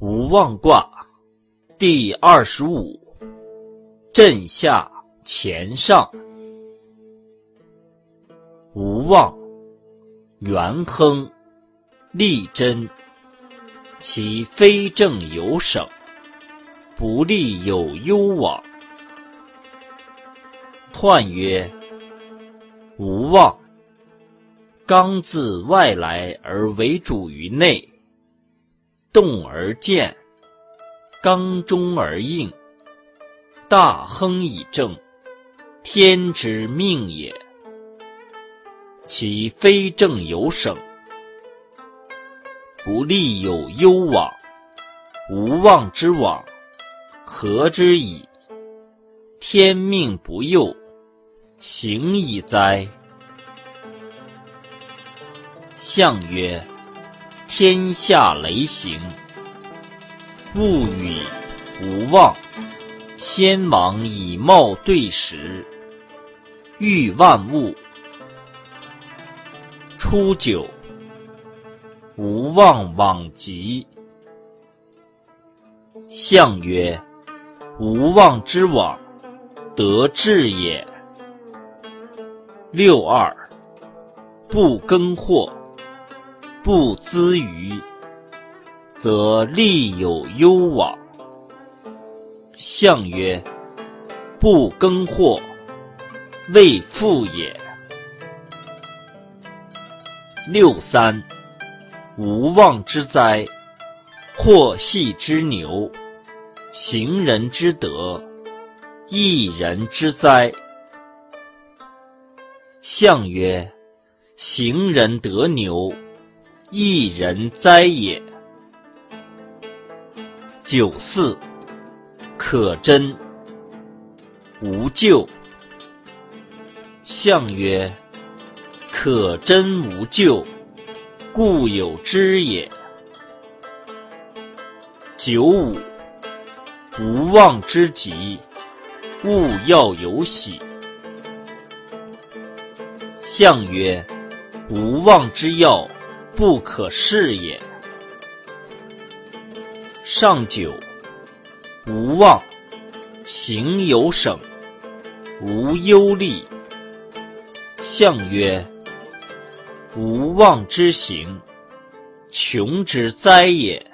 无妄卦第二十五，震下乾上。无妄，元亨，利贞。其非正有省，不利有攸往。彖曰：无妄，刚自外来而为主于内。动而健，刚中而应，大亨以正，天之命也。其非正有省，不利有攸往。无妄之往，何之矣？天命不佑，行矣哉！象曰。天下雷行，物与无妄。先王以貌对时，欲万物。初九，无妄往极。象曰：无妄之往，得志也。六二，不耕获。不资于，则利有攸往。象曰：不耕获，未富也。六三，无妄之灾，祸系之牛，行人之德，一人之灾。象曰：行人得牛。一人哉也。九四，可贞，无咎。象曰：可贞无咎，故有之也。九五，无妄之极，勿要有喜。象曰：无妄之要。不可视也。上九，无妄，行有省，无忧虑。象曰：无妄之行，穷之灾也。